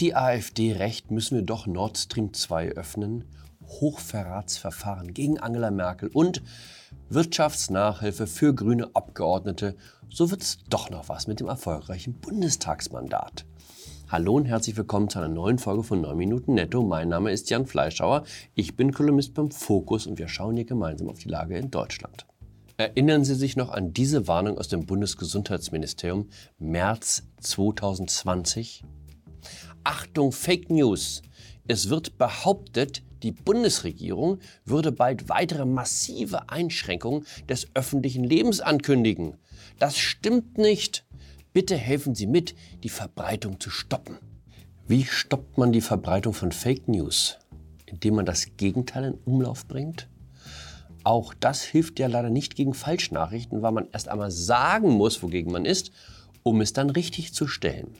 Die AfD recht, müssen wir doch Nord Stream 2 öffnen? Hochverratsverfahren gegen Angela Merkel und Wirtschaftsnachhilfe für grüne Abgeordnete. So wird es doch noch was mit dem erfolgreichen Bundestagsmandat. Hallo und herzlich willkommen zu einer neuen Folge von 9 Minuten Netto. Mein Name ist Jan Fleischhauer. Ich bin Kolumnist beim Fokus und wir schauen hier gemeinsam auf die Lage in Deutschland. Erinnern Sie sich noch an diese Warnung aus dem Bundesgesundheitsministerium März 2020? Achtung, Fake News. Es wird behauptet, die Bundesregierung würde bald weitere massive Einschränkungen des öffentlichen Lebens ankündigen. Das stimmt nicht. Bitte helfen Sie mit, die Verbreitung zu stoppen. Wie stoppt man die Verbreitung von Fake News? Indem man das Gegenteil in Umlauf bringt? Auch das hilft ja leider nicht gegen Falschnachrichten, weil man erst einmal sagen muss, wogegen man ist, um es dann richtig zu stellen.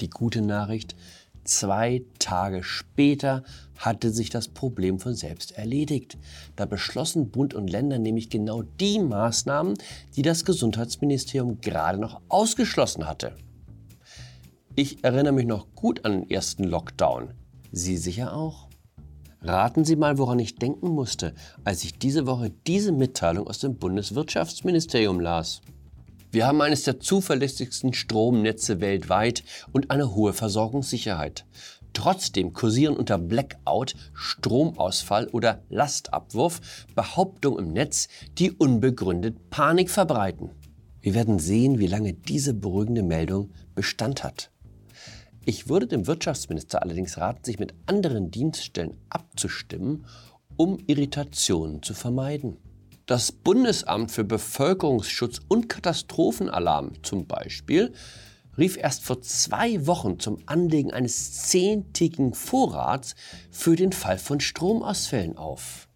Die gute Nachricht, zwei Tage später hatte sich das Problem von selbst erledigt. Da beschlossen Bund und Länder nämlich genau die Maßnahmen, die das Gesundheitsministerium gerade noch ausgeschlossen hatte. Ich erinnere mich noch gut an den ersten Lockdown. Sie sicher auch? Raten Sie mal, woran ich denken musste, als ich diese Woche diese Mitteilung aus dem Bundeswirtschaftsministerium las. Wir haben eines der zuverlässigsten Stromnetze weltweit und eine hohe Versorgungssicherheit. Trotzdem kursieren unter Blackout, Stromausfall oder Lastabwurf Behauptungen im Netz, die unbegründet Panik verbreiten. Wir werden sehen, wie lange diese beruhigende Meldung Bestand hat. Ich würde dem Wirtschaftsminister allerdings raten, sich mit anderen Dienststellen abzustimmen, um Irritationen zu vermeiden. Das Bundesamt für Bevölkerungsschutz und Katastrophenalarm zum Beispiel rief erst vor zwei Wochen zum Anlegen eines zehntägigen Vorrats für den Fall von Stromausfällen auf.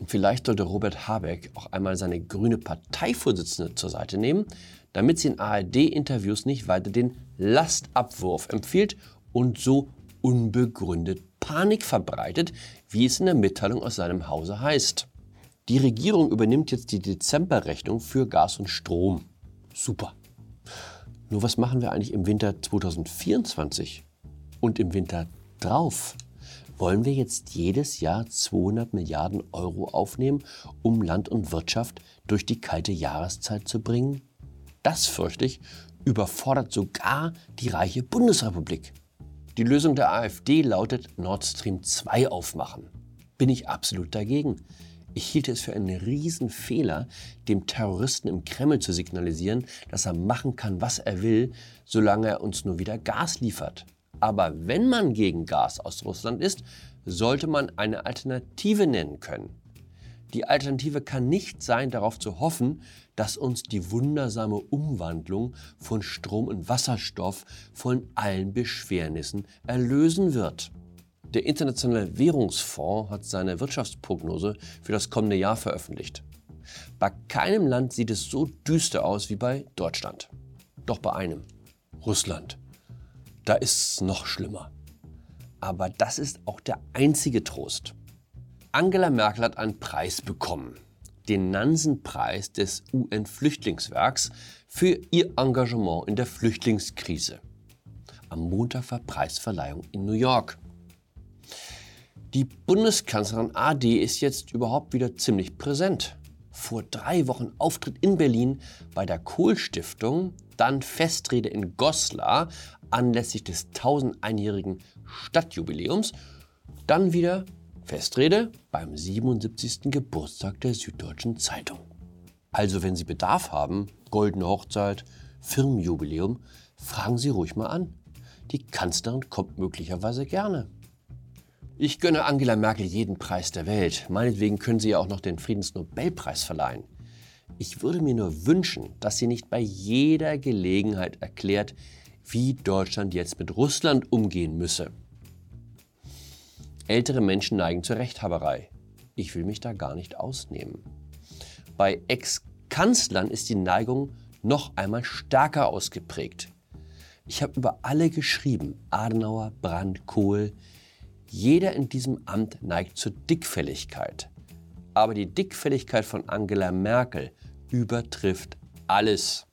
Und vielleicht sollte Robert Habeck auch einmal seine grüne Parteivorsitzende zur Seite nehmen, damit sie in ARD-Interviews nicht weiter den Lastabwurf empfiehlt und so unbegründet Panik verbreitet, wie es in der Mitteilung aus seinem Hause heißt. Die Regierung übernimmt jetzt die Dezemberrechnung für Gas und Strom. Super. Nur was machen wir eigentlich im Winter 2024 und im Winter drauf? Wollen wir jetzt jedes Jahr 200 Milliarden Euro aufnehmen, um Land und Wirtschaft durch die kalte Jahreszeit zu bringen? Das, fürchte ich, überfordert sogar die reiche Bundesrepublik. Die Lösung der AfD lautet Nord Stream 2 aufmachen. Bin ich absolut dagegen. Ich hielt es für einen Riesenfehler, dem Terroristen im Kreml zu signalisieren, dass er machen kann, was er will, solange er uns nur wieder Gas liefert. Aber wenn man gegen Gas aus Russland ist, sollte man eine Alternative nennen können. Die Alternative kann nicht sein, darauf zu hoffen, dass uns die wundersame Umwandlung von Strom in Wasserstoff von allen Beschwernissen erlösen wird. Der Internationale Währungsfonds hat seine Wirtschaftsprognose für das kommende Jahr veröffentlicht. Bei keinem Land sieht es so düster aus wie bei Deutschland. Doch bei einem, Russland, da ist es noch schlimmer. Aber das ist auch der einzige Trost. Angela Merkel hat einen Preis bekommen, den Nansen-Preis des UN-Flüchtlingswerks für ihr Engagement in der Flüchtlingskrise. Am Montag war Preisverleihung in New York. Die Bundeskanzlerin AD ist jetzt überhaupt wieder ziemlich präsent. Vor drei Wochen Auftritt in Berlin bei der Kohl-Stiftung, dann Festrede in Goslar anlässlich des 1001-jährigen Stadtjubiläums, dann wieder Festrede beim 77. Geburtstag der Süddeutschen Zeitung. Also wenn Sie Bedarf haben, goldene Hochzeit, Firmenjubiläum, fragen Sie ruhig mal an. Die Kanzlerin kommt möglicherweise gerne. Ich gönne Angela Merkel jeden Preis der Welt. Meinetwegen können Sie ja auch noch den Friedensnobelpreis verleihen. Ich würde mir nur wünschen, dass sie nicht bei jeder Gelegenheit erklärt, wie Deutschland jetzt mit Russland umgehen müsse. Ältere Menschen neigen zur Rechthaberei. Ich will mich da gar nicht ausnehmen. Bei Ex-Kanzlern ist die Neigung noch einmal stärker ausgeprägt. Ich habe über alle geschrieben, Adenauer, Brandt, Kohl, jeder in diesem Amt neigt zur Dickfälligkeit. Aber die Dickfälligkeit von Angela Merkel übertrifft alles.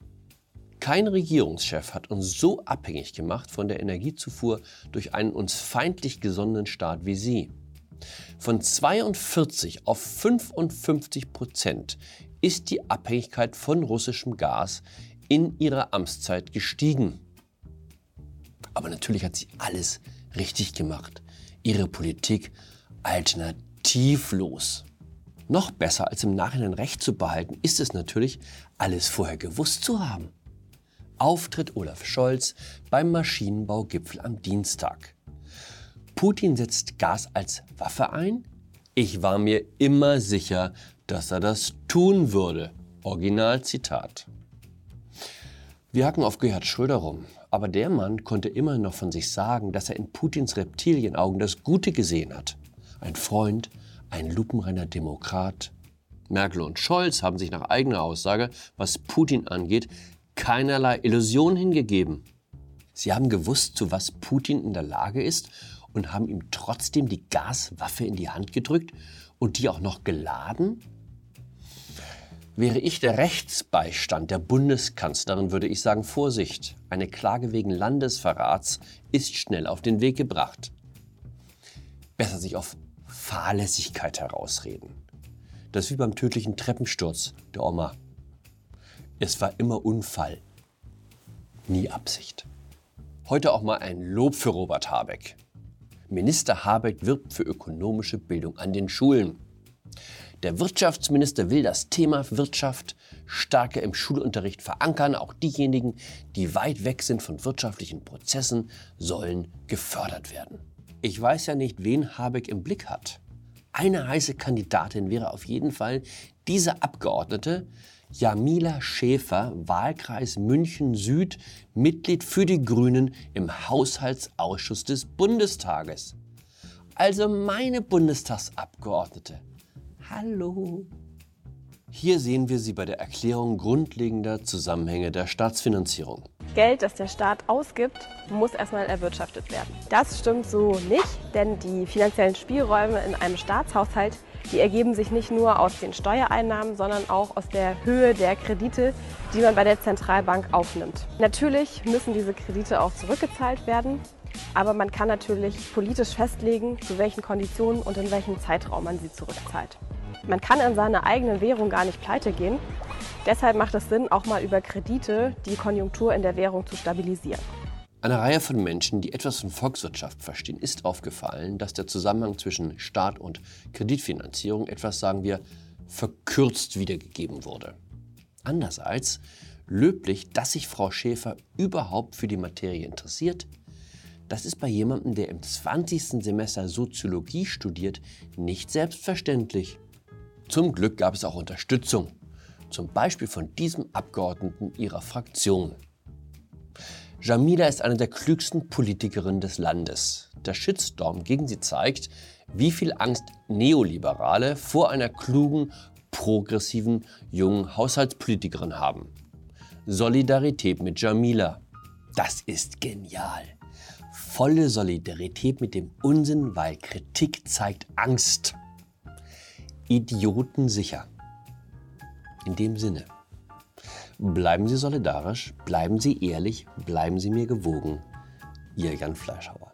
Kein Regierungschef hat uns so abhängig gemacht von der Energiezufuhr durch einen uns feindlich gesonnenen Staat wie Sie. Von 42 auf 55 Prozent ist die Abhängigkeit von russischem Gas in ihrer Amtszeit gestiegen. Aber natürlich hat sie alles richtig gemacht. Ihre Politik alternativlos. Noch besser als im Nachhinein Recht zu behalten, ist es natürlich, alles vorher gewusst zu haben. Auftritt Olaf Scholz beim Maschinenbaugipfel am Dienstag. Putin setzt Gas als Waffe ein? Ich war mir immer sicher, dass er das tun würde. Originalzitat. Wir hacken auf Gerhard Schröder rum, aber der Mann konnte immer noch von sich sagen, dass er in Putins Reptilienaugen das Gute gesehen hat. Ein Freund, ein lupenreiner Demokrat. Merkel und Scholz haben sich nach eigener Aussage, was Putin angeht, keinerlei Illusion hingegeben. Sie haben gewusst, zu was Putin in der Lage ist und haben ihm trotzdem die Gaswaffe in die Hand gedrückt und die auch noch geladen? Wäre ich der Rechtsbeistand der Bundeskanzlerin, würde ich sagen, Vorsicht, eine Klage wegen Landesverrats ist schnell auf den Weg gebracht. Besser sich auf Fahrlässigkeit herausreden. Das ist wie beim tödlichen Treppensturz der Oma. Es war immer Unfall, nie Absicht. Heute auch mal ein Lob für Robert Habeck. Minister Habeck wirbt für ökonomische Bildung an den Schulen. Der Wirtschaftsminister will das Thema Wirtschaft stärker im Schulunterricht verankern. Auch diejenigen, die weit weg sind von wirtschaftlichen Prozessen, sollen gefördert werden. Ich weiß ja nicht, wen Habeck im Blick hat. Eine heiße Kandidatin wäre auf jeden Fall diese Abgeordnete, Jamila Schäfer, Wahlkreis München Süd, Mitglied für die Grünen im Haushaltsausschuss des Bundestages. Also meine Bundestagsabgeordnete. Hallo. Hier sehen wir sie bei der Erklärung grundlegender Zusammenhänge der Staatsfinanzierung. Geld, das der Staat ausgibt, muss erstmal erwirtschaftet werden. Das stimmt so nicht, denn die finanziellen Spielräume in einem Staatshaushalt, die ergeben sich nicht nur aus den Steuereinnahmen, sondern auch aus der Höhe der Kredite, die man bei der Zentralbank aufnimmt. Natürlich müssen diese Kredite auch zurückgezahlt werden, aber man kann natürlich politisch festlegen, zu welchen Konditionen und in welchem Zeitraum man sie zurückzahlt. Man kann in seiner eigenen Währung gar nicht pleite gehen. Deshalb macht es Sinn, auch mal über Kredite die Konjunktur in der Währung zu stabilisieren. Einer Reihe von Menschen, die etwas von Volkswirtschaft verstehen, ist aufgefallen, dass der Zusammenhang zwischen Staat und Kreditfinanzierung etwas, sagen wir, verkürzt wiedergegeben wurde. Andererseits löblich, dass sich Frau Schäfer überhaupt für die Materie interessiert. Das ist bei jemandem, der im 20. Semester Soziologie studiert, nicht selbstverständlich. Zum Glück gab es auch Unterstützung, zum Beispiel von diesem Abgeordneten ihrer Fraktion. Jamila ist eine der klügsten Politikerinnen des Landes. Der Shitstorm gegen sie zeigt, wie viel Angst Neoliberale vor einer klugen, progressiven, jungen Haushaltspolitikerin haben. Solidarität mit Jamila. Das ist genial. Volle Solidarität mit dem Unsinn, weil Kritik zeigt Angst. Idioten sicher. In dem Sinne, bleiben Sie solidarisch, bleiben Sie ehrlich, bleiben Sie mir gewogen. Ihr Jan Fleischhauer.